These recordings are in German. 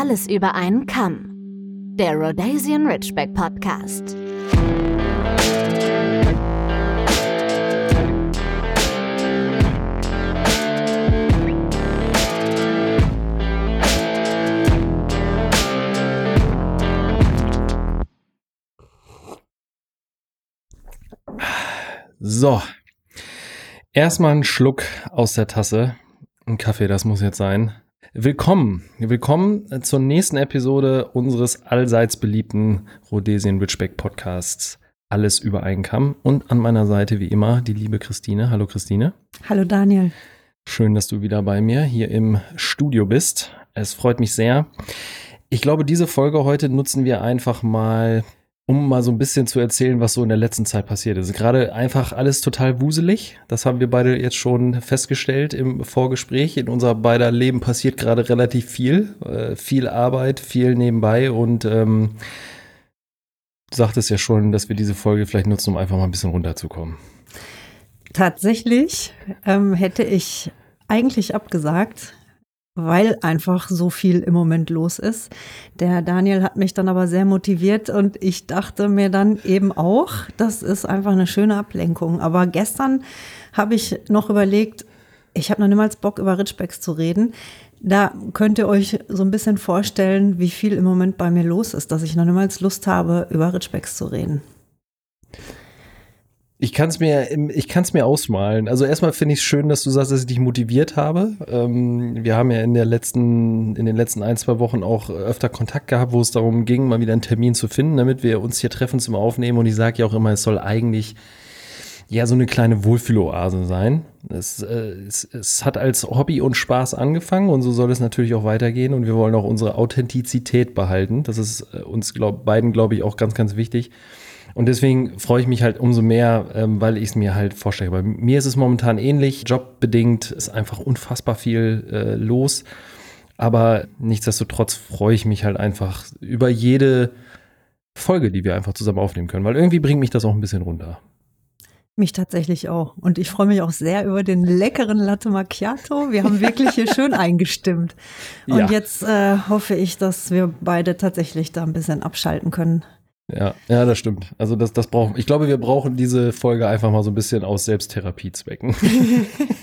Alles über einen Kamm. Der Rhodesian Ridgeback Podcast. So. Erstmal einen Schluck aus der Tasse. Ein Kaffee, das muss jetzt sein. Willkommen. Willkommen zur nächsten Episode unseres allseits beliebten Rhodesian Ridgeback Podcasts. Alles über einen Kamm. Und an meiner Seite wie immer die liebe Christine. Hallo Christine. Hallo Daniel. Schön, dass du wieder bei mir hier im Studio bist. Es freut mich sehr. Ich glaube, diese Folge heute nutzen wir einfach mal um mal so ein bisschen zu erzählen, was so in der letzten Zeit passiert ist. Gerade einfach alles total wuselig. Das haben wir beide jetzt schon festgestellt im Vorgespräch. In unser beider Leben passiert gerade relativ viel. Äh, viel Arbeit, viel nebenbei und ähm, du sagtest ja schon, dass wir diese Folge vielleicht nutzen, um einfach mal ein bisschen runterzukommen. Tatsächlich ähm, hätte ich eigentlich abgesagt, weil einfach so viel im Moment los ist. Der Daniel hat mich dann aber sehr motiviert und ich dachte mir dann eben auch, das ist einfach eine schöne Ablenkung. Aber gestern habe ich noch überlegt, ich habe noch niemals Bock über Ridgebacks zu reden. Da könnt ihr euch so ein bisschen vorstellen, wie viel im Moment bei mir los ist, dass ich noch niemals Lust habe, über Ridgebacks zu reden. Ich kann es mir, ich kann mir ausmalen. Also erstmal finde ich es schön, dass du sagst, dass ich dich motiviert habe. Ähm, wir haben ja in der letzten, in den letzten ein, zwei Wochen auch öfter Kontakt gehabt, wo es darum ging, mal wieder einen Termin zu finden, damit wir uns hier treffen zum Aufnehmen. Und ich sage ja auch immer, es soll eigentlich ja so eine kleine Wohlfühloase sein. Es, äh, es, es hat als Hobby und Spaß angefangen und so soll es natürlich auch weitergehen. Und wir wollen auch unsere Authentizität behalten. Das ist äh, uns glaub, beiden, glaube ich, auch ganz, ganz wichtig. Und deswegen freue ich mich halt umso mehr, ähm, weil ich es mir halt vorstelle. Bei mir ist es momentan ähnlich. Jobbedingt ist einfach unfassbar viel äh, los. Aber nichtsdestotrotz freue ich mich halt einfach über jede Folge, die wir einfach zusammen aufnehmen können, weil irgendwie bringt mich das auch ein bisschen runter. Mich tatsächlich auch. Und ich freue mich auch sehr über den leckeren Latte Macchiato. Wir haben wirklich hier schön eingestimmt. Und ja. jetzt äh, hoffe ich, dass wir beide tatsächlich da ein bisschen abschalten können. Ja, ja, das stimmt. Also das, das brauchen. Ich glaube, wir brauchen diese Folge einfach mal so ein bisschen aus Selbsttherapiezwecken.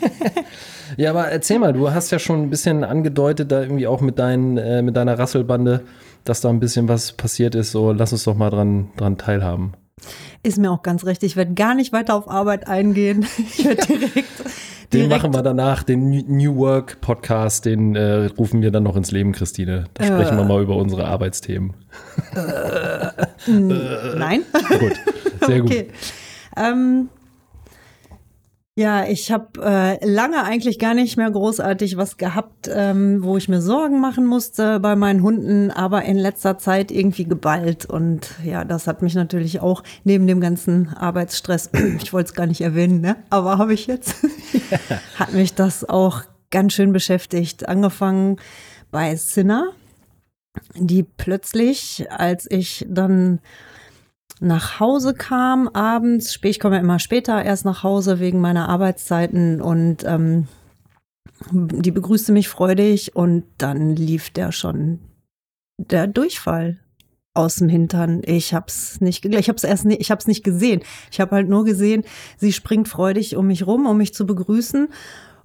ja, aber erzähl mal, du hast ja schon ein bisschen angedeutet, da irgendwie auch mit, dein, äh, mit deiner Rasselbande, dass da ein bisschen was passiert ist. So, lass uns doch mal dran, dran teilhaben. Ist mir auch ganz recht. Ich werde gar nicht weiter auf Arbeit eingehen. Ich werde direkt den machen wir danach, den New Work Podcast, den äh, rufen wir dann noch ins Leben, Christine. Da äh, sprechen wir mal über unsere Arbeitsthemen. Äh, nein. Gut, sehr gut. Okay. Ähm, ja, ich habe äh, lange eigentlich gar nicht mehr großartig was gehabt, ähm, wo ich mir Sorgen machen musste bei meinen Hunden, aber in letzter Zeit irgendwie geballt. Und ja, das hat mich natürlich auch neben dem ganzen Arbeitsstress, ich wollte es gar nicht erwähnen, ne? aber habe ich jetzt, hat mich das auch ganz schön beschäftigt. Angefangen bei Sinner, die plötzlich, als ich dann nach Hause kam abends. Ich komme ja immer später erst nach Hause wegen meiner Arbeitszeiten und ähm, die begrüßte mich freudig und dann lief der schon der Durchfall aus dem Hintern. Ich hab's nicht, ich hab's erst nicht, ich hab's nicht gesehen. Ich habe halt nur gesehen, sie springt freudig um mich rum, um mich zu begrüßen.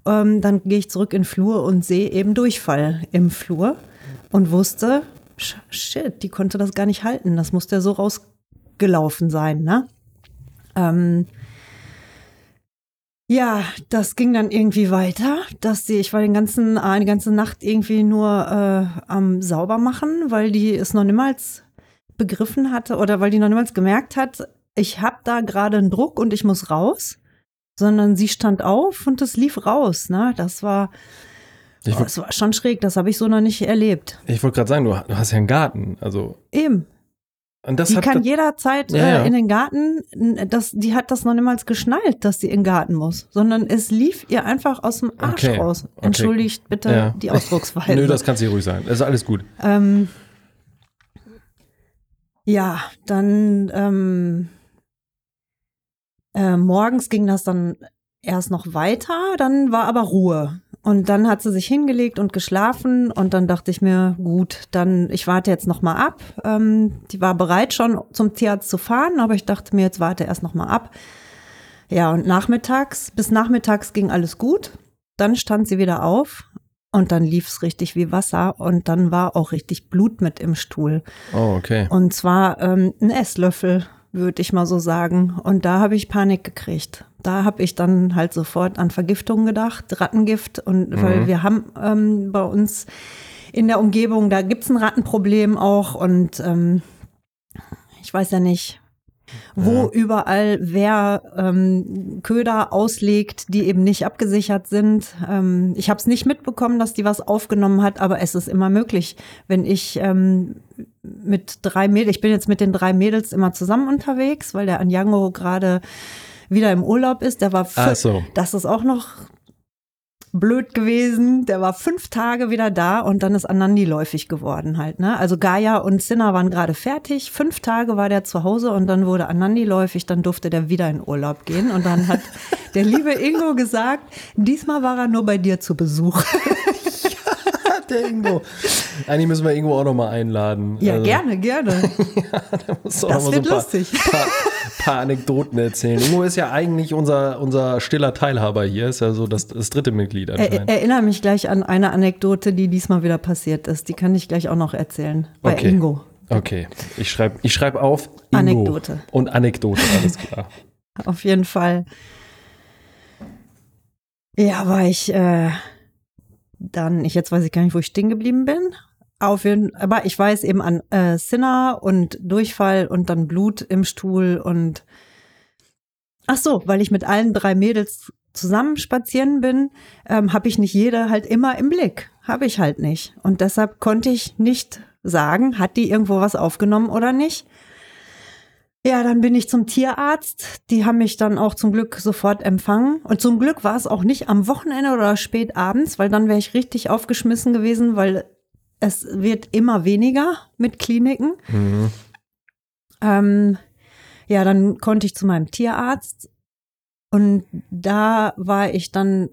Ähm, dann gehe ich zurück in den Flur und sehe eben Durchfall im Flur und wusste, shit, die konnte das gar nicht halten. Das musste er so raus gelaufen sein, ne? Ähm, ja, das ging dann irgendwie weiter, dass die, ich war den ganzen, äh, die ganze Nacht irgendwie nur äh, am Saubermachen, weil die es noch niemals begriffen hatte oder weil die noch niemals gemerkt hat, ich habe da gerade einen Druck und ich muss raus, sondern sie stand auf und es lief raus. Ne? Das war, oh, das war schon schräg, das habe ich so noch nicht erlebt. Ich wollte gerade sagen, du hast ja einen Garten, also. Eben. Und das die kann das, jederzeit ja, ja. Äh, in den Garten, das, die hat das noch niemals geschnallt, dass sie in den Garten muss, sondern es lief ihr einfach aus dem Arsch okay. raus. Entschuldigt okay. bitte ja. die Ausdrucksweise. Nö, das kannst du ruhig sagen. Das ist alles gut. Ähm, ja, dann ähm, äh, morgens ging das dann erst noch weiter, dann war aber Ruhe. Und dann hat sie sich hingelegt und geschlafen und dann dachte ich mir, gut, dann ich warte jetzt noch mal ab. Ähm, die war bereit schon zum Tierarzt zu fahren, aber ich dachte mir, jetzt warte erst noch mal ab. Ja, und nachmittags, bis nachmittags ging alles gut. Dann stand sie wieder auf und dann lief es richtig wie Wasser und dann war auch richtig Blut mit im Stuhl. Oh, okay. Und zwar ähm, ein Esslöffel, würde ich mal so sagen. Und da habe ich Panik gekriegt. Da habe ich dann halt sofort an Vergiftung gedacht, Rattengift. Und Mhm. weil wir haben ähm, bei uns in der Umgebung, da gibt's ein Rattenproblem auch. Und ähm, ich weiß ja nicht, wo Ja. überall wer ähm, Köder auslegt, die eben nicht abgesichert sind. Ähm, ich habe es nicht mitbekommen, dass die was aufgenommen hat, aber es ist immer möglich, wenn ich ähm, mit drei Mädels, ich bin jetzt mit den drei Mädels immer zusammen unterwegs, weil der Anjango gerade wieder im Urlaub ist. Der war Ach fü- so. das ist auch noch blöd gewesen. Der war fünf Tage wieder da und dann ist Anandi läufig geworden halt. Ne? Also Gaia und Sinna waren gerade fertig. Fünf Tage war der zu Hause und dann wurde Anandi läufig. Dann durfte der wieder in Urlaub gehen und dann hat der liebe Ingo gesagt, diesmal war er nur bei dir zu Besuch. Der Ingo. Eigentlich müssen wir Ingo auch noch mal einladen. Ja, Also, gerne, gerne. auch Das wird so ein paar, lustig. Paar, paar Anekdoten erzählen. Ingo ist ja eigentlich unser, unser stiller Teilhaber hier. Ist ja so das, das dritte Mitglied Er, erinnere mich gleich an eine Anekdote, die diesmal wieder passiert ist. Die kann ich gleich auch noch erzählen. Bei Okay. Ingo. Okay, ich schreibe ich schreib auf Ingo. Anekdote. Und Anekdote, alles klar. Auf jeden Fall. Ja, war ich äh, dann, ich jetzt weiß ich gar nicht, wo ich stehen geblieben bin. Auf jeden, aber ich weiß eben an äh, Sinner und Durchfall und dann Blut im Stuhl und ach so, weil ich mit allen drei Mädels zusammen spazieren bin, ähm, habe ich nicht jede halt immer im Blick. Habe ich halt nicht. Und deshalb konnte ich nicht sagen, hat die irgendwo was aufgenommen oder nicht. Ja, dann bin ich zum Tierarzt. Die haben mich dann auch zum Glück sofort empfangen. Und zum Glück war es auch nicht am Wochenende oder spät abends, weil dann wäre ich richtig aufgeschmissen gewesen, weil es wird immer weniger mit Kliniken. Mhm. Ähm, ja, dann konnte ich zu meinem Tierarzt und da war ich dann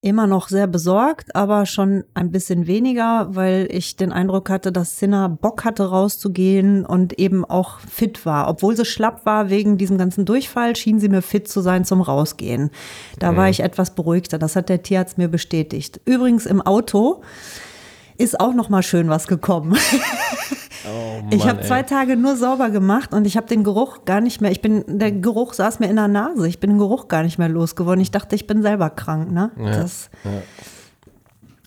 immer noch sehr besorgt, aber schon ein bisschen weniger, weil ich den Eindruck hatte, dass Sinna Bock hatte rauszugehen und eben auch fit war. Obwohl sie schlapp war wegen diesem ganzen Durchfall, schien sie mir fit zu sein zum Rausgehen. Da war ich etwas beruhigter. Das hat der Tierarzt mir bestätigt. Übrigens im Auto ist auch noch mal schön was gekommen. Oh, Ich habe zwei. Tage nur sauber gemacht und ich habe den Geruch gar nicht mehr. Ich bin, der Geruch saß mir in der Nase. Ich bin den Geruch gar nicht mehr losgeworden. Ich dachte, ich bin selber krank. Ne? Ja, Das, ja.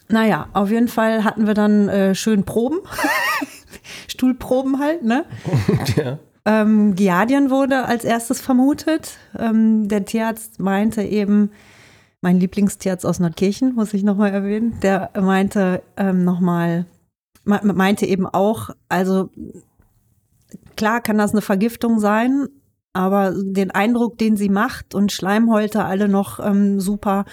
naja, auf jeden Fall hatten wir dann äh, schön Proben. Stuhlproben halt, ne? ja. Ähm, Giardien wurde als erstes vermutet. Ähm, der Tierarzt meinte eben, mein Lieblingstierarzt aus Nordkirchen, muss ich nochmal erwähnen, der meinte ähm, nochmal, meinte eben auch, also klar kann das eine Vergiftung sein, aber den Eindruck, den sie macht und Schleimhäute alle noch ähm, super,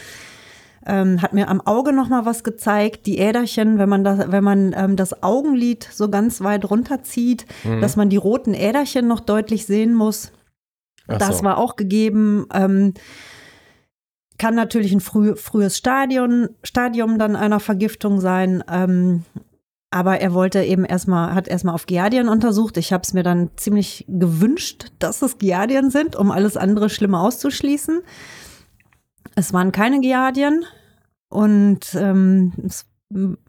ähm, hat mir am Auge noch mal was gezeigt. Die Äderchen, wenn man das, wenn man ähm, das Augenlid so ganz weit runterzieht, dass man die roten Äderchen noch deutlich sehen muss. Ach Das so. war auch gegeben. Ähm, kann natürlich ein früh, frühes Stadion, Stadium dann einer Vergiftung sein. Aber er wollte eben erstmal, hat erstmal auf Giardien untersucht. Ich habe es mir dann ziemlich gewünscht, dass es Giardien sind, um alles andere Schlimme auszuschließen. Es waren keine Giardien und ähm, es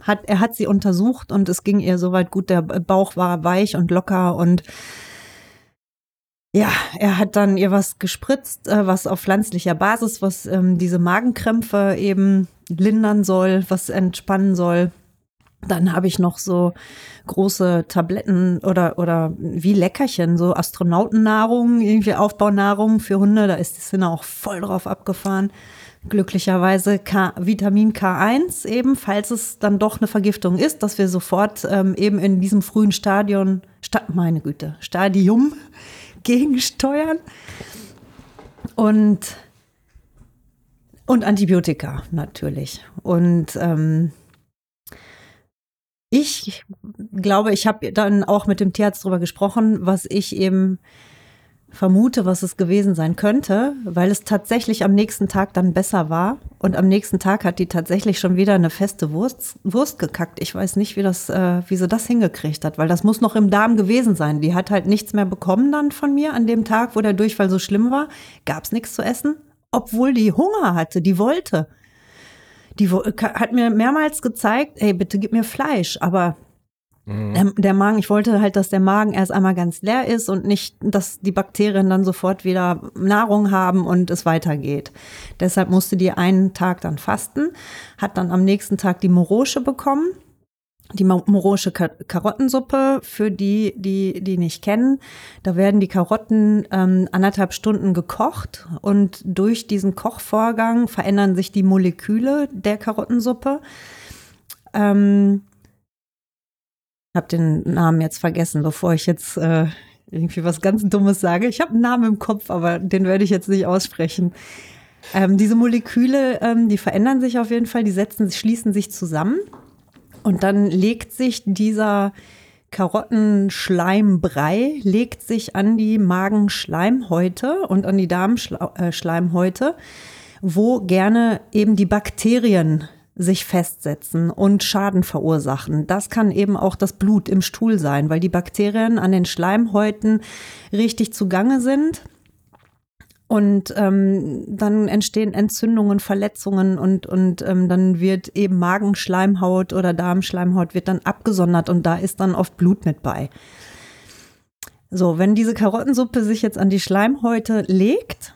hat, er hat sie untersucht und es ging ihr soweit gut. Der Bauch war weich und locker und ja, er hat dann ihr was gespritzt, äh, was auf pflanzlicher Basis, was ähm, diese Magenkrämpfe eben lindern soll, was entspannen soll. Dann habe ich noch so große Tabletten oder, oder wie Leckerchen, so Astronautennahrung, irgendwie Aufbaunahrung für Hunde. Da ist die Sinne auch voll drauf abgefahren. Glücklicherweise K, Vitamin K1 eben, falls es dann doch eine Vergiftung ist, dass wir sofort ähm, eben in diesem frühen Stadion, Sta meine Güte, Stadium gegensteuern. Und, und Antibiotika natürlich. Und ähm, ich glaube, ich habe dann auch mit dem Tierarzt drüber gesprochen, was ich eben vermute, was es gewesen sein könnte, weil es tatsächlich am nächsten Tag dann besser war. Und am nächsten Tag hat die tatsächlich schon wieder eine feste Wurst, Wurst gekackt. Ich weiß nicht, wie, das, äh, wie sie das hingekriegt hat, weil das muss noch im Darm gewesen sein. Die hat halt nichts mehr bekommen dann von mir an dem Tag, wo der Durchfall so schlimm war. Gab es nichts zu essen, obwohl die Hunger hatte, die wollte. Die hat mir mehrmals gezeigt, ey, bitte gib mir Fleisch, aber Mhm. Der, der, Magen, ich wollte halt, dass der Magen erst einmal ganz leer ist und nicht, dass die Bakterien dann sofort wieder Nahrung haben und es weitergeht. Deshalb musste die einen Tag dann fasten, hat dann am nächsten Tag die Morosche bekommen. Die morosche Karottensuppe, für die, die die nicht kennen, da werden die Karotten ähm, anderthalb Stunden gekocht und durch diesen Kochvorgang verändern sich die Moleküle der Karottensuppe. Ähm, habe den Namen jetzt vergessen, bevor ich jetzt äh, irgendwie was ganz Dummes sage. Ich habe einen Namen im Kopf, aber den werde ich jetzt nicht aussprechen. Ähm, diese Moleküle, ähm, die verändern sich auf jeden Fall, die setzen, schließen sich zusammen und dann legt sich dieser Karottenschleimbrei legt sich an die Magenschleimhäute und an die Darmschleimhäute, wo gerne eben die Bakterien sich festsetzen und Schaden verursachen. Das kann eben auch das Blut im Stuhl sein, weil die Bakterien an den Schleimhäuten richtig zugange sind. Und ähm, dann entstehen Entzündungen, Verletzungen und, und ähm, dann wird eben Magenschleimhaut oder Darmschleimhaut wird dann abgesondert und da ist dann oft Blut mit bei. So, wenn diese Karottensuppe sich jetzt an die Schleimhäute legt,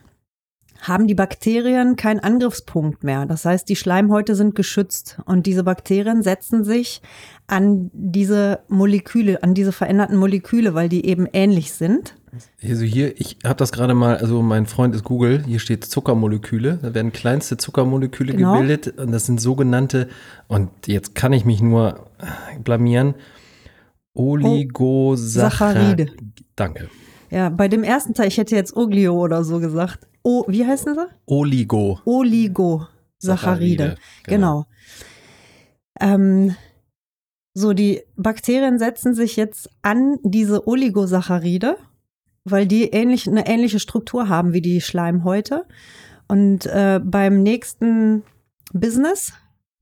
haben die Bakterien keinen Angriffspunkt mehr. Das heißt, die Schleimhäute sind geschützt und diese Bakterien setzen sich an diese Moleküle, an diese veränderten Moleküle, weil die eben ähnlich sind. Also hier, ich habe das gerade mal, also mein Freund ist Google, hier steht Zuckermoleküle, da werden kleinste Zuckermoleküle genau. gebildet und das sind sogenannte, und jetzt kann ich mich nur blamieren, Oligosaccharide. Danke. Ja, bei dem ersten Teil, ich hätte jetzt Oglio oder so gesagt. O, wie heißen sie? Oligo. Oligosaccharide. Genau. genau. Ähm, so, die Bakterien setzen sich jetzt an diese Oligosaccharide, weil die ähnlich, eine ähnliche Struktur haben wie die Schleimhäute. Und äh, beim nächsten Business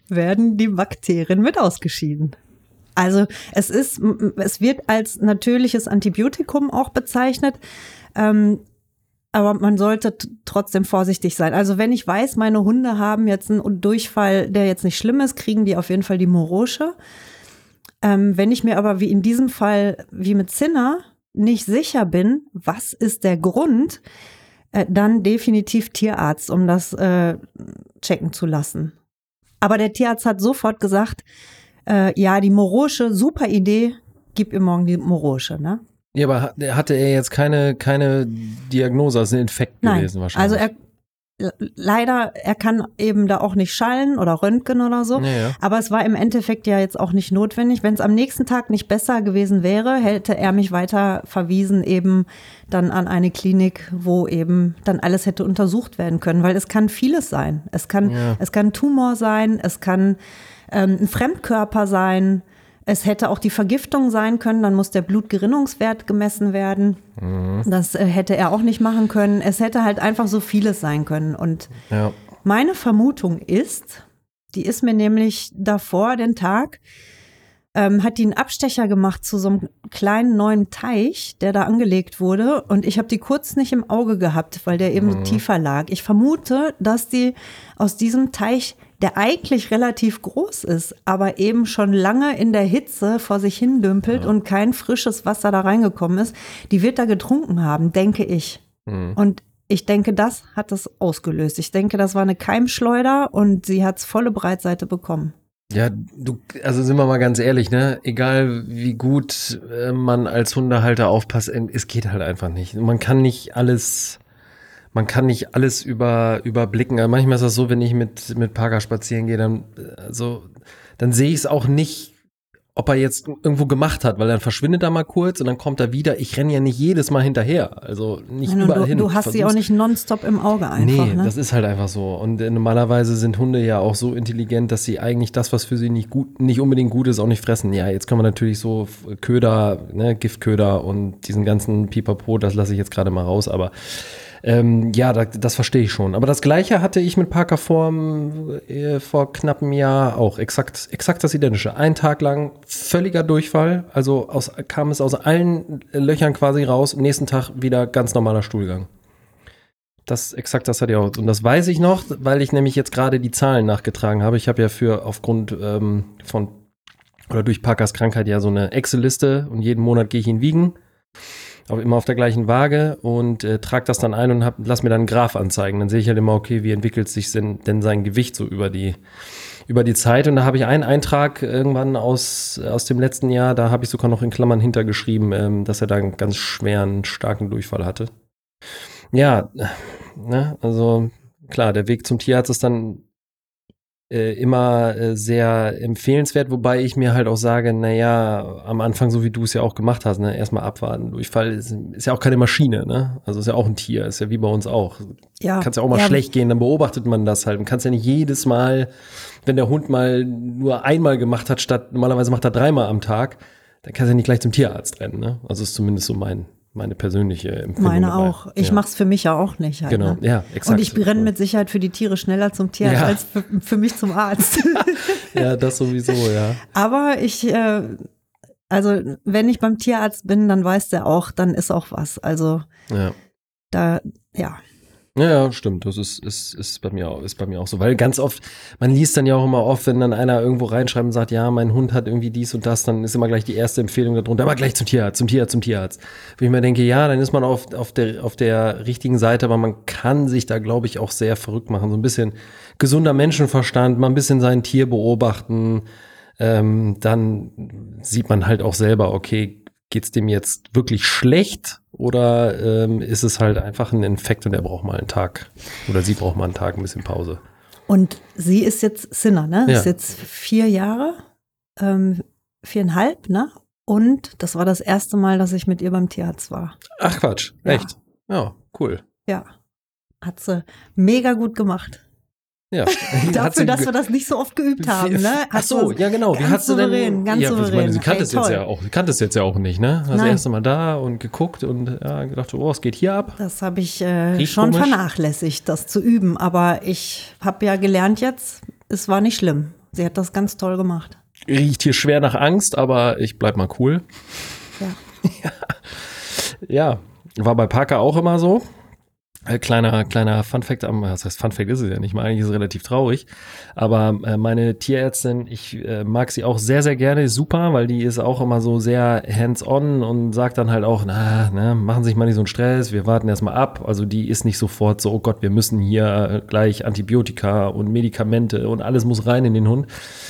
werden die Bakterien mit ausgeschieden. Also es ist, es wird als natürliches Antibiotikum auch bezeichnet. Ähm, aber man sollte trotzdem vorsichtig sein. Also wenn ich weiß, meine Hunde haben jetzt einen Durchfall, der jetzt nicht schlimm ist, kriegen die auf jeden Fall die Morosche. Ähm, wenn ich mir aber wie in diesem Fall, wie mit Zinner, nicht sicher bin, was ist der Grund, äh, dann definitiv Tierarzt, um das äh, checken zu lassen. Aber der Tierarzt hat sofort gesagt, äh, ja, die Morosche, super Idee, gib ihr morgen die Morosche, ne? Ja, aber hatte er jetzt keine, keine Diagnose, also ein Infekt Nein. gewesen wahrscheinlich? Also er, leider, er kann eben da auch nicht schallen oder röntgen oder so. Ja, ja. Aber es war im Endeffekt ja jetzt auch nicht notwendig. Wenn es am nächsten Tag nicht besser gewesen wäre, hätte er mich weiter verwiesen eben dann an eine Klinik, wo eben dann alles hätte untersucht werden können, weil es kann vieles sein. Es kann, ja. es kann Tumor sein, es kann ähm, ein Fremdkörper sein, es hätte auch die Vergiftung sein können, dann muss der Blutgerinnungswert gemessen werden. Mhm. Das äh, hätte er auch nicht machen können. Es hätte halt einfach so vieles sein können. Und ja. meine Vermutung ist, die ist mir nämlich davor den Tag, ähm, hat die einen Abstecher gemacht zu so einem kleinen neuen Teich, der da angelegt wurde. Und ich habe die kurz nicht im Auge gehabt, weil der eben mhm. so tiefer lag. Ich vermute, dass die aus diesem Teich der eigentlich relativ groß ist, aber eben schon lange in der Hitze vor sich hin dümpelt ja. und kein frisches Wasser da reingekommen ist, die wird da getrunken haben, denke ich. Mhm. Und ich denke, das hat es ausgelöst. Ich denke, das war eine Keimschleuder und sie hat's volle Breitseite bekommen. Ja, du, also sind wir mal ganz ehrlich, ne? Egal wie gut äh, man als Hundehalter aufpasst, es geht halt einfach nicht. Man kann nicht alles man kann nicht alles über, überblicken. Also manchmal ist das so, wenn ich mit, mit Parker spazieren gehe, dann, also, dann sehe ich es auch nicht ob er jetzt irgendwo gemacht hat, weil dann verschwindet er mal kurz und dann kommt er wieder. Ich renne ja nicht jedes Mal hinterher, also nicht Nein, überall du, hin. du hast sie auch nicht nonstop im Auge einfach. Nee, ne? das ist halt einfach so. Und äh, normalerweise sind Hunde ja auch so intelligent, dass sie eigentlich das, was für sie nicht gut, nicht unbedingt gut ist, auch nicht fressen. Ja, jetzt können wir natürlich so Köder, ne, Giftköder und diesen ganzen Pipapo, das lasse ich jetzt gerade mal raus, aber ähm, ja, das, das verstehe ich schon. Aber das gleiche hatte ich mit Parker vor, äh, vor knapp einem Jahr auch. Exakt, exakt das Identische. Ein Tag lang völliger Durchfall. Also aus, kam es aus allen Löchern quasi raus. Nächsten Tag wieder ganz normaler Stuhlgang. Das exakt das hatte ich auch. Und das weiß ich noch, weil ich nämlich jetzt gerade die Zahlen nachgetragen habe. Ich habe ja für aufgrund ähm, von oder durch Parkers Krankheit ja so eine Excel-Liste und jeden Monat gehe ich ihn wiegen. Auch immer auf der gleichen Waage und äh, trage das dann ein und hab, lass mir dann einen Graph anzeigen. Dann sehe ich halt immer, okay, wie entwickelt sich denn, denn sein Gewicht so über die, über die Zeit. Und da habe ich einen Eintrag irgendwann aus, aus dem letzten Jahr, da habe ich sogar noch in Klammern hintergeschrieben, ähm, dass er da einen ganz schweren, starken Durchfall hatte. Ja, ne, also klar, der Weg zum Tierarzt ist dann äh, immer äh, sehr empfehlenswert, wobei ich mir halt auch sage, naja, am Anfang, so wie du es ja auch gemacht hast, ne, erstmal abwarten. Durchfall ist, ist ja auch keine Maschine, ne? Also ist ja auch ein Tier, ist ja wie bei uns auch. ja, Kann es ja auch mal ja, schlecht gehen, dann beobachtet man das halt. Man kann es ja nicht jedes Mal, wenn der Hund mal nur einmal gemacht hat, statt normalerweise macht er dreimal am Tag, dann kann es ja nicht gleich zum Tierarzt rennen, ne? Also ist zumindest so mein, meine persönliche Empfindung. Meine dabei. auch. Ich ja. mach's für mich ja auch nicht. Halt, Genau, ne? ja, exakt. Und ich renne mit Sicherheit für die Tiere schneller zum Tierarzt Ja. als für, für mich zum Arzt. Ja, das sowieso, ja. Aber ich, äh, also wenn ich beim Tierarzt bin, dann weiß der auch, dann ist auch was. Also Ja. da, ja. Ja, ja, stimmt. Das ist, ist, ist, bei mir auch, ist bei mir auch so. Weil ganz oft, man liest dann ja auch immer oft, wenn dann einer irgendwo reinschreibt und sagt, ja, mein Hund hat irgendwie dies und das, dann ist immer gleich die erste Empfehlung darunter, aber gleich zum Tierarzt, zum Tierarzt, zum Tierarzt. Wo ich mir denke, ja, dann ist man auf, auf, der, auf der richtigen Seite, aber man kann sich da, glaube ich, auch sehr verrückt machen. So ein bisschen gesunder Menschenverstand, mal ein bisschen sein Tier beobachten. Ähm, dann sieht man halt auch selber, okay, geht's dem jetzt wirklich schlecht oder ähm, ist es halt einfach ein Infekt und er braucht mal einen Tag oder sie braucht mal einen Tag ein bisschen Pause. Und sie ist jetzt Sinner, ne? Ja. Ist jetzt vier Jahre, ähm, viereinhalb, ne? Und das war das erste Mal, dass ich mit ihr beim Tierarzt war. Ach Quatsch, Ja. echt? Ja, cool. Ja. Hat sie mega gut gemacht. Ja. Dafür, dass wir das nicht so oft geübt haben, ne? Ach Hat so, sie ja genau. Wie ganz hat sie denn? souverän, ganz ja, ich souverän. meine, sie kannte es jetzt ja auch. Sie kannte es jetzt ja auch nicht, ne? Das Nein. erste Mal da und geguckt und ja, gedacht, oh, es geht hier ab. Das habe ich äh, schon komisch. vernachlässigt, das zu üben. Aber ich habe ja gelernt jetzt, es war nicht schlimm. Sie hat das ganz toll gemacht. Riecht hier schwer nach Angst, aber ich bleib mal cool. Ja. Ja, war bei Parker auch immer so. Äh, kleiner, kleiner Funfact am, das heißt Funfact ist es ja nicht mal, eigentlich ist es relativ traurig. Aber äh, meine Tierärztin, ich äh, mag sie auch sehr, sehr gerne, super, weil die ist auch immer so sehr hands-on und sagt dann halt auch, na, ne, machen Sie sich mal nicht so einen Stress, wir warten erstmal ab. Also die ist nicht sofort so, oh Gott, wir müssen hier äh, gleich Antibiotika und Medikamente und alles muss rein in den Hund,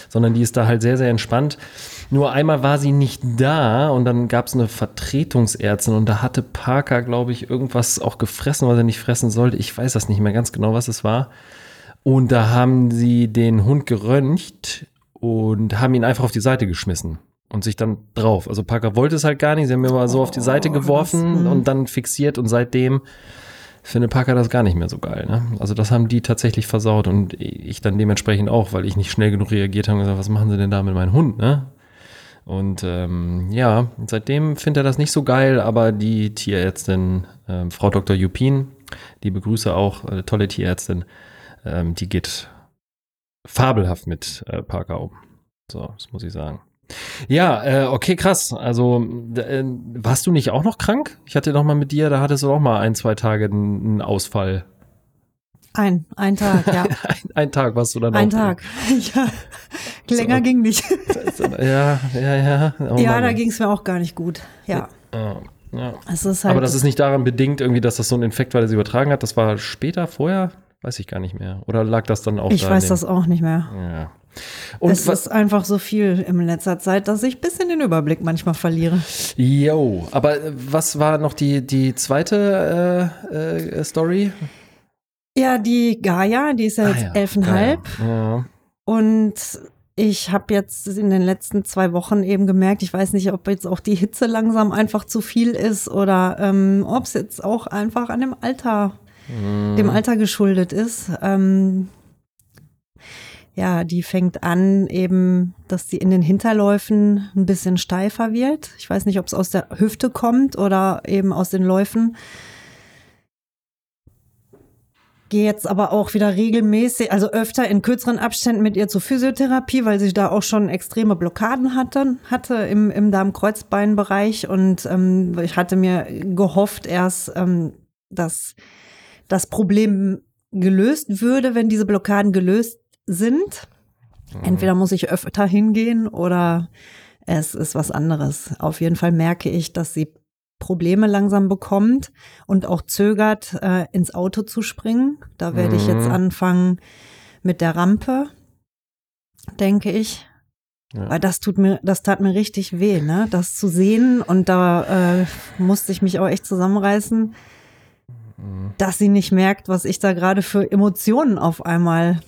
sondern die ist da halt sehr, sehr entspannt. Nur einmal war sie nicht da und dann gab es eine Vertretungsärztin und da hatte Parker, glaube ich, irgendwas auch gefressen, was er nicht fressen sollte. Ich weiß das nicht mehr ganz genau, was es war. Und da haben sie den Hund geröntgt und haben ihn einfach auf die Seite geschmissen und sich dann drauf. Also Parker wollte es halt gar nicht, sie haben ihn mal so auf die Seite Oh, geworfen das, und dann fixiert und seitdem findet Parker das gar nicht mehr so geil. Ne? Also das haben die tatsächlich versaut und ich dann dementsprechend auch, weil ich nicht schnell genug reagiert habe und gesagt, was machen sie denn da mit meinem Hund, ne? Und ähm, ja, seitdem findet er das nicht so geil, aber die Tierärztin, ähm, Frau Dr. Jupin, die begrüße auch, äh, tolle Tierärztin, ähm, die geht fabelhaft mit äh, Parker um. So, das muss ich sagen. Ja, äh, okay, krass. Also, äh, warst du nicht auch noch krank? Ich hatte doch mal mit dir, da hattest du auch mal ein, zwei Tage einen Ausfall. Ein, ein Tag, ja. Ein, ein Tag warst du dann Ein. Tag. Ja. Länger So. ging nicht. Ja, ja, ja. Oh ja, da ging es mir auch gar nicht gut. Ja. Ja, ja. Halt, Aber das ist nicht daran bedingt, irgendwie, dass das so ein Infekt war, der sie übertragen hat. Das war später, vorher, weiß ich gar nicht mehr. Oder lag das dann auch ich da weiß das auch nicht mehr. Ja. Und es ist einfach so viel in letzter Zeit, dass ich ein bisschen den Überblick manchmal verliere. yo, aber äh, was war noch die, die zweite äh, äh, Story? Ja, die Gaia, die ist ja Ah jetzt ja, elfeinhalb. geil. Ja. Und ich habe jetzt in den letzten zwei Wochen eben gemerkt, ich weiß nicht, ob jetzt auch die Hitze langsam einfach zu viel ist oder ähm, ob es jetzt auch einfach an dem Alter, mm. dem Alter geschuldet ist. Ähm, ja, die fängt an eben, dass sie in den Hinterläufen ein bisschen steifer wird. Ich weiß nicht, ob es aus der Hüfte kommt oder eben aus den Läufen gehe jetzt aber auch wieder regelmäßig, also öfter in kürzeren Abständen mit ihr zur Physiotherapie, weil sie da auch schon extreme Blockaden hatte, hatte im, im Darm-Kreuzbein-Bereich. Und ähm, ich hatte mir gehofft erst, ähm, dass das Problem gelöst würde, wenn diese Blockaden gelöst sind. Mhm. Entweder muss ich öfter hingehen oder es ist was anderes. Auf jeden Fall merke ich, dass sie Probleme langsam bekommt und auch zögert, äh, ins Auto zu springen. Da werde mhm. ich jetzt mhm. anfangen mit der Rampe, denke ich. Ja. Weil das tut mir, das tat mir richtig weh, ne? Das zu sehen und da äh, musste ich mich auch echt zusammenreißen, mhm. dass sie nicht merkt, was ich da gerade für Emotionen auf einmal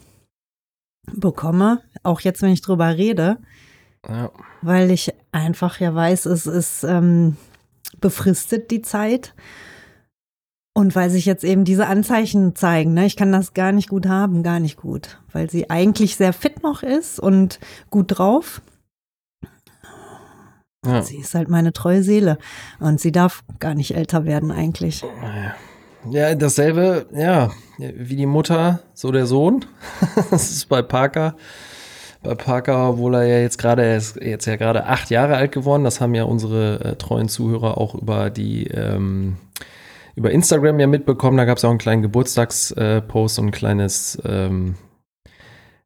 bekomme. Auch jetzt, wenn ich drüber rede. Ja. Weil ich einfach ja weiß, es ist ähm, befristet die Zeit. Und weil sich jetzt eben diese Anzeichen zeigen, ne, ich kann das gar nicht gut haben, gar nicht gut, weil sie eigentlich sehr fit noch ist und gut drauf. Ja. Sie ist halt meine treue Seele und sie darf gar nicht älter werden eigentlich. Ja, dasselbe, ja, wie die Mutter, so der Sohn. das ist bei Parker Parker, obwohl er ja jetzt gerade, er ist jetzt ja gerade acht Jahre alt geworden. Das haben ja unsere äh, treuen Zuhörer auch über die ähm, über Instagram ja mitbekommen. Da gab es auch einen kleinen Geburtstagspost und ein kleines ähm,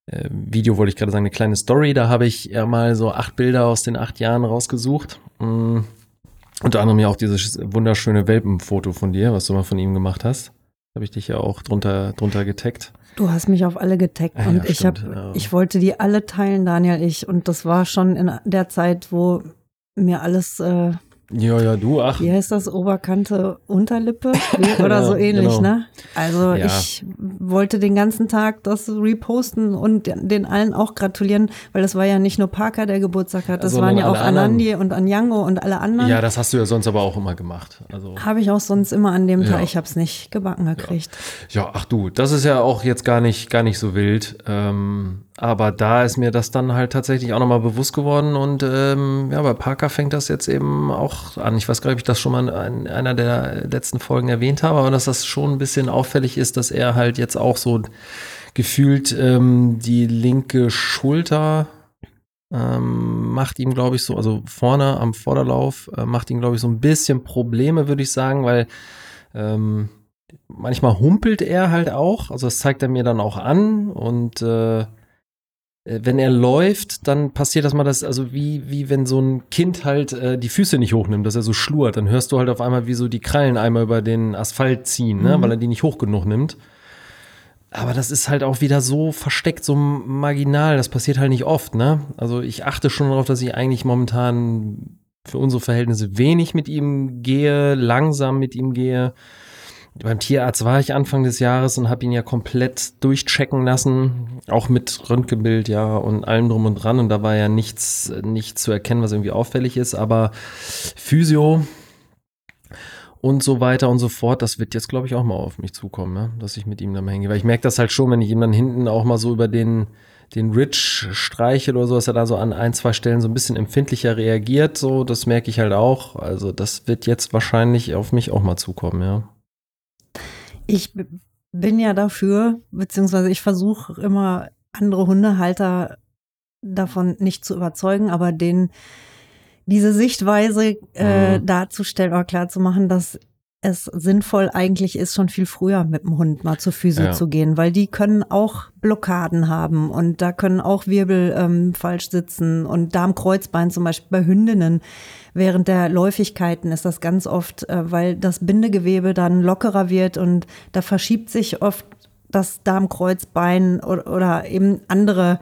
äh, Video, wollte ich gerade sagen, eine kleine Story. Da habe ich ja mal so acht Bilder aus den acht Jahren rausgesucht. Mm. Unter anderem ja auch dieses wunderschöne Welpenfoto von dir, was du mal von ihm gemacht hast. Habe ich dich ja auch drunter, drunter getaggt. Du hast mich auf alle getaggt ja, und ja, ich habe, ja. ich wollte die alle teilen, Daniel, ich. Und das war schon in der Zeit, wo mir alles äh, ja, ja, du, ach. Wie heißt das? Oberkante, Unterlippe? Oder so ähnlich, genau. ne? Also ja. ich wollte den ganzen Tag das reposten und den allen auch gratulieren, weil das war ja nicht nur Parker, der Geburtstag hat, das also waren ja auch Anandi und Anjango und alle anderen. Ja, das hast du ja sonst aber auch immer gemacht. Also Habe ich auch sonst immer an dem Tag, ja. ich habe es nicht gebacken gekriegt. Ja. ja. ach du, das ist ja auch jetzt gar nicht, gar nicht so wild. Ähm, aber da ist mir das dann halt tatsächlich auch nochmal bewusst geworden und ähm, ja, bei Parker fängt das jetzt eben auch an. Ich weiß gar nicht, ob ich das schon mal in einer der letzten Folgen erwähnt habe, aber dass das schon ein bisschen auffällig ist, dass er halt jetzt auch so gefühlt ähm, die linke Schulter ähm, macht ihm, glaube ich, so, also vorne am Vorderlauf äh, macht ihm, glaube ich, so ein bisschen Probleme, würde ich sagen, weil ähm, manchmal humpelt er halt auch, also das zeigt er mir dann auch an und äh, wenn er läuft, dann passiert das mal, dass, also wie, wie wenn so ein Kind halt äh, die Füße nicht hochnimmt, dass er so schlurrt, dann hörst du halt auf einmal, wie so die Krallen einmal über den Asphalt ziehen, ne? Mhm. weil er die nicht hoch genug nimmt. Aber das ist halt auch wieder so versteckt, so marginal. Das passiert halt nicht oft, ne? Also ich achte schon darauf, dass ich eigentlich momentan für unsere Verhältnisse wenig mit ihm gehe, langsam mit ihm gehe. Beim Tierarzt war ich Anfang des Jahres und habe ihn ja komplett durchchecken lassen, auch mit Röntgenbild, ja, und allem drum und dran. Und da war ja nichts, nichts zu erkennen, was irgendwie auffällig ist. Aber Physio und so weiter und so fort, das wird jetzt, glaube ich, auch mal auf mich zukommen, ja? dass ich mit ihm dann mal hänge. Weil ich merke das halt schon, wenn ich ihm dann hinten auch mal so über den, den Rich streichel oder so, dass er da so an ein, zwei Stellen so ein bisschen empfindlicher reagiert. So, das merke ich halt auch. Also, das wird jetzt wahrscheinlich auf mich auch mal zukommen, ja. Ich bin ja dafür, beziehungsweise ich versuche immer andere Hundehalter davon nicht zu überzeugen, aber den diese Sichtweise äh, mhm. darzustellen oder klarzumachen, dass es sinnvoll eigentlich ist, schon viel früher mit dem Hund mal zur Physio ja. zu gehen, weil die können auch Blockaden haben und da können auch Wirbel ähm, falsch sitzen und Darmkreuzbein zum Beispiel bei Hündinnen. Während der Läufigkeiten ist das ganz oft, äh, weil das Bindegewebe dann lockerer wird und da verschiebt sich oft das Darmkreuzbein oder, oder eben andere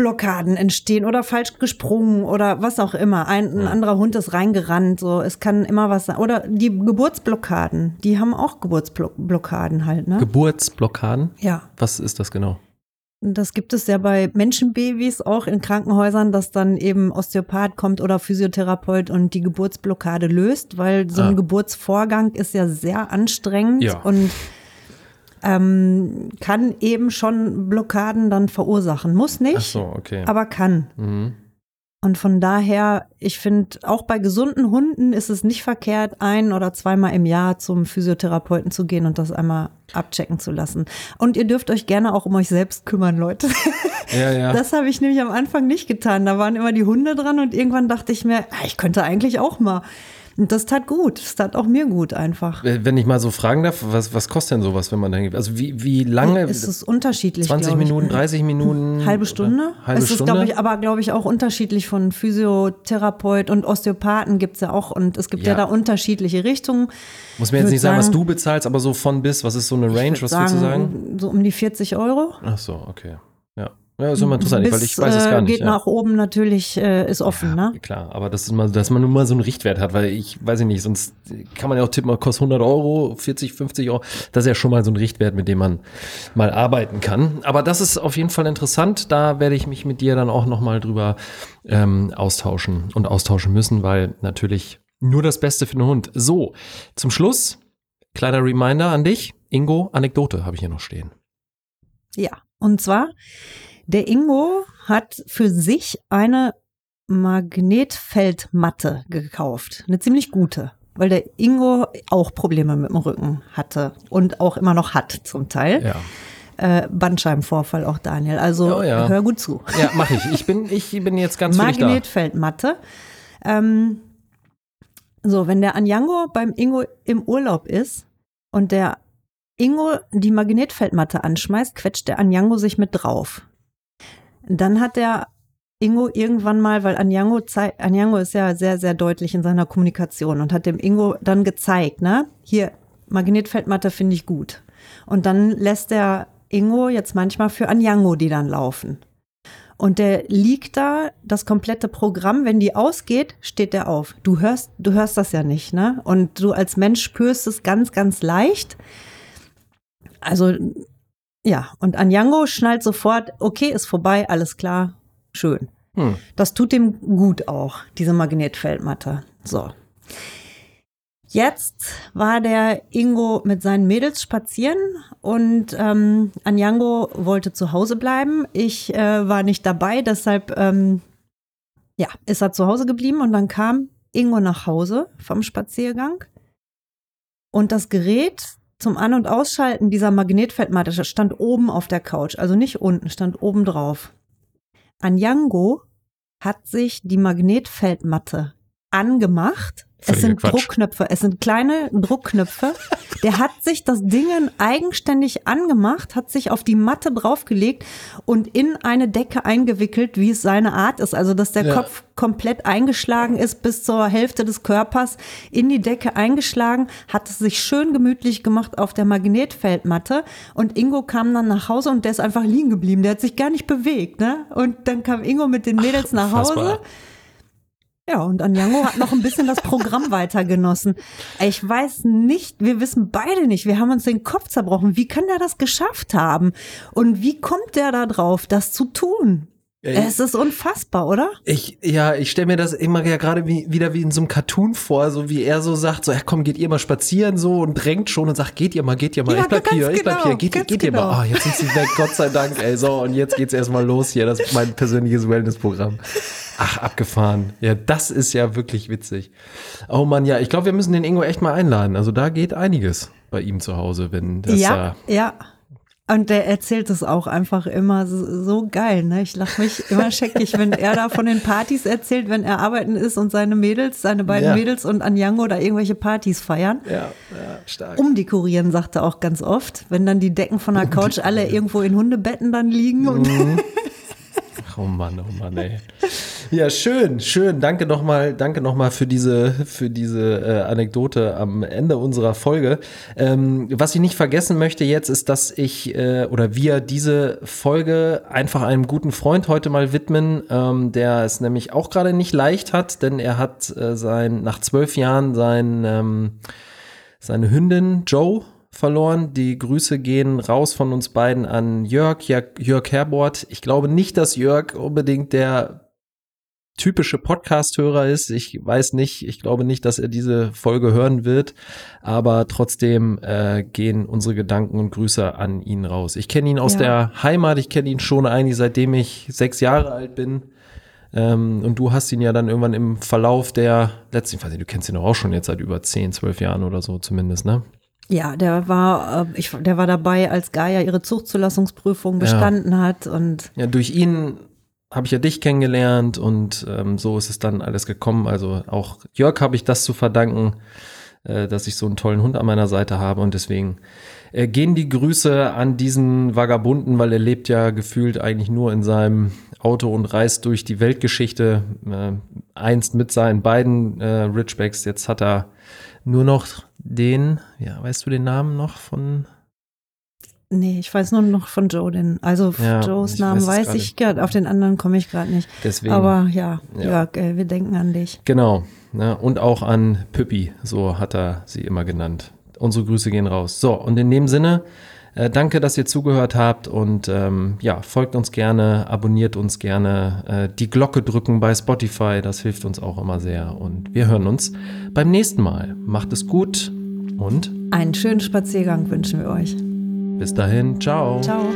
Blockaden entstehen oder falsch gesprungen oder was auch immer. Ein, ein anderer Hund ist reingerannt, so es kann immer was sein. Oder die Geburtsblockaden, die haben auch Geburtsblockaden halt, ne? Geburtsblockaden? Ja. Was ist das genau? Das gibt es ja bei Menschenbabys auch in Krankenhäusern, dass dann eben Osteopath kommt oder Physiotherapeut und die Geburtsblockade löst, weil so ein Ah. Geburtsvorgang ist ja sehr anstrengend Ja. und ähm, kann eben schon Blockaden dann verursachen. Muss nicht, so, okay. aber kann. Mhm. Und von daher, ich finde, auch bei gesunden Hunden ist es nicht verkehrt, ein oder zweimal im Jahr zum Physiotherapeuten zu gehen und das einmal abchecken zu lassen. Und ihr dürft euch gerne auch um euch selbst kümmern, Leute. Ja, ja. Das habe ich nämlich am Anfang nicht getan. Da waren immer die Hunde dran und irgendwann dachte ich mir, ah, ich könnte eigentlich auch mal. Und das tat gut. Das tat auch mir gut einfach. Wenn ich mal so fragen darf, was, was kostet denn sowas, wenn man da hingeht? Also wie, wie lange? Es ist unterschiedlich. 20 glaub ich. Minuten, 30 Minuten? Halbe Stunde. Halbe es ist, Stunde? glaube ich, aber glaube ich auch unterschiedlich von Physiotherapeut und Osteopathen gibt's ja auch und es gibt ja, Ja. da unterschiedliche Richtungen. Muss mir jetzt nicht sagen, was sagen- du bezahlst, aber so von bis, was ist so eine Range, was würdest du sagen? So um die 40 Euro. Ach so, okay. Ja. Ja, ist immer interessant, Bis, weil ich weiß es gar äh, nicht. Geht ja. nach oben natürlich, äh, ist offen, ne? Klar, aber das ist mal, dass man nur mal so einen Richtwert hat, weil ich weiß ich nicht, sonst kann man ja auch tippen, kostet 100 Euro, 40, 50 Euro. Das ist ja schon mal so ein Richtwert, mit dem man mal arbeiten kann. Aber das ist auf jeden Fall interessant. Da werde ich mich mit dir dann auch nochmal drüber ähm, austauschen und austauschen müssen, weil natürlich nur das Beste für den Hund. So, zum Schluss, kleiner Reminder an dich. Ingo, Anekdote habe ich hier noch stehen. Ja. Und zwar, der Ingo hat für sich eine Magnetfeldmatte gekauft. Eine ziemlich gute. Weil der Ingo auch Probleme mit dem Rücken hatte und auch immer noch hat zum Teil. Ja. Äh, Bandscheibenvorfall auch Daniel. Also Oh ja. hör gut zu. Ja, mache ich. Ich bin, ich bin jetzt ganz. Magnetfeldmatte. Ähm, so, wenn der Anjango beim Ingo im Urlaub ist und der Ingo die Magnetfeldmatte anschmeißt, quetscht der Anjango sich mit drauf. Dann hat der Ingo irgendwann mal, weil Anjango, zei- Anjango ist ja sehr, sehr deutlich in seiner Kommunikation und hat dem Ingo dann gezeigt, ne, hier, Magnetfeldmatte finde ich gut. Und dann lässt der Ingo jetzt manchmal für Anjango die dann laufen. Und der liegt da, das komplette Programm, wenn die ausgeht, steht der auf. Du hörst, du hörst das ja nicht, ne? Und du als Mensch spürst es ganz, ganz leicht. Also, ja, und Anjango schnallt sofort, okay, ist vorbei, alles klar, schön. Hm. Das tut dem gut auch, diese Magnetfeldmatte. So. Jetzt war der Ingo mit seinen Mädels spazieren und ähm, Anjango wollte zu Hause bleiben. Ich äh, war nicht dabei, deshalb ähm, ja, ist er zu Hause geblieben und dann kam Ingo nach Hause vom Spaziergang und das Gerät zum An- und Ausschalten dieser Magnetfeldmatte stand oben auf der Couch, also nicht unten, stand oben drauf. Anjango hat sich die Magnetfeldmatte angemacht. Es sind Quatsch. Druckknöpfe, es sind kleine Druckknöpfe. Der hat sich das Ding eigenständig angemacht, hat sich auf die Matte draufgelegt und in eine Decke eingewickelt, wie es seine Art ist. Also, dass der Ja. Kopf komplett eingeschlagen ist bis zur Hälfte des Körpers, in die Decke eingeschlagen, hat es sich schön gemütlich gemacht auf der Magnetfeldmatte und Ingo kam dann nach Hause und der ist einfach liegen geblieben. Der hat sich gar nicht bewegt, ne? Und dann kam Ingo mit den Mädels nach Hause. unfassbar. Ja, und Anjango hat noch ein bisschen das Programm weiter genossen. Ich weiß nicht, wir wissen beide nicht, wir haben uns den Kopf zerbrochen. Wie kann der das geschafft haben? Und wie kommt der da drauf, das zu tun? Ja, Es ist unfassbar, oder? Ich, ja, ich stelle mir das immer ja gerade wie, wieder wie in so einem Cartoon vor, so wie er so sagt, so, ja komm, geht ihr mal spazieren so und drängt schon und sagt, geht ihr mal, geht ihr mal, Ja, ich bleib hier, ich bleib genau, hier, geht, geht ihr genau. mal. Oh, jetzt sind sie weg, Gott sei Dank, ey, so, und jetzt geht's erstmal los hier, das ist mein persönliches Wellnessprogramm. Ach, abgefahren. Ja, das ist ja wirklich witzig. Oh Mann, ja, ich glaube, wir müssen den Ingo echt mal einladen. Also da geht einiges bei ihm zu Hause, wenn das ja, ja. Und der erzählt es auch einfach immer so, so geil. Ne? Ich lache mich immer scheckig, wenn er da von den Partys erzählt, wenn er arbeiten ist und seine Mädels, seine beiden Ja. Mädels und Anjango da irgendwelche Partys feiern. ja, ja, stark. Umdekorieren, sagt er auch ganz oft, wenn dann die Decken von der Couch alle irgendwo in Hundebetten dann liegen und Oh Mann, oh Mann, ey. Ja, schön, schön. Danke nochmal, danke nochmal für diese, für diese äh, Anekdote am Ende unserer Folge. Ähm, was ich nicht vergessen möchte jetzt, ist, dass ich äh, oder wir diese Folge einfach einem guten Freund heute mal widmen, ähm, der es nämlich auch gerade nicht leicht hat, denn er hat äh, sein, nach zwölf Jahren sein, ähm, seine Hündin Joe verloren. Die Grüße gehen raus von uns beiden an Jörg, Jörg Herbort. Ich glaube nicht, dass Jörg unbedingt der typische Podcast-Hörer ist. Ich weiß nicht, ich glaube nicht, dass er diese Folge hören wird, aber trotzdem äh, gehen unsere Gedanken und Grüße an ihn raus. Ich kenne ihn aus ja. der Heimat, ich kenne ihn schon eigentlich seitdem ich sechs Jahre alt bin. Ähm, und du hast ihn ja dann irgendwann im Verlauf der letzten, ich weiß nicht, du kennst ihn doch auch schon jetzt seit über zehn, zwölf Jahren oder so zumindest, ne? Ja, der war, äh, ich, der war dabei, als Gaia ihre Zuchtzulassungsprüfung bestanden ja. hat und. Ja, durch ihn habe ich ja dich kennengelernt und ähm, so ist es dann alles gekommen. Also auch Jörg habe ich das zu verdanken, äh, dass ich so einen tollen Hund an meiner Seite habe und deswegen äh, gehen die Grüße an diesen Vagabunden, weil er lebt ja gefühlt eigentlich nur in seinem Auto und reist durch die Weltgeschichte. Äh, einst mit seinen beiden äh, Ridgebacks, jetzt hat er nur noch den, ja, weißt du den Namen noch von Nee, ich weiß nur noch von Joe den. Also ja, Joes Namen weiß, weiß ich gerade, auf den anderen komme ich gerade nicht. Deswegen. Aber ja, ja. Jörg, ey, wir denken an dich. Genau. Ne, und auch an Püppi, so hat er sie immer genannt. Unsere Grüße gehen raus. So, und in dem Sinne, äh, danke, dass ihr zugehört habt und ähm, ja, folgt uns gerne, abonniert uns gerne, äh, die Glocke drücken bei Spotify, das hilft uns auch immer sehr. Und wir hören uns beim nächsten Mal. Macht es gut und einen schönen Spaziergang wünschen wir euch. Bis dahin, ciao. Ciao.